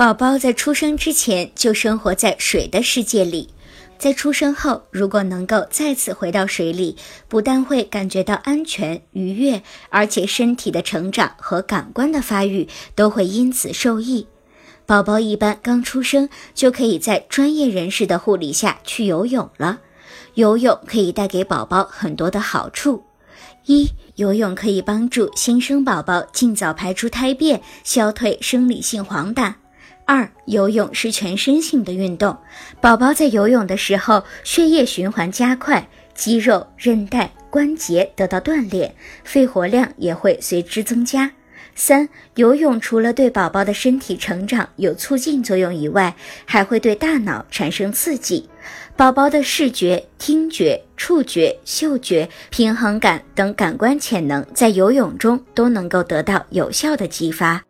宝宝在出生之前就生活在水的世界里，在出生后如果能够再次回到水里，不但会感觉到安全愉悦，而且身体的成长和感官的发育都会因此受益。宝宝一般刚出生就可以在专业人士的护理下去游泳了。游泳可以带给宝宝很多的好处：一、游泳可以帮助新生宝宝尽早排出胎便，消退生理性黄疸。二、游泳是全身性的运动，宝宝在游泳的时候，血液循环加快，肌肉、韧带、关节得到锻炼，肺活量也会随之增加。三、游泳除了对宝宝的身体成长有促进作用以外，还会对大脑产生刺激，宝宝的视觉、听觉、触觉、嗅觉、平衡感等感官潜能在游泳中都能够得到有效的激发。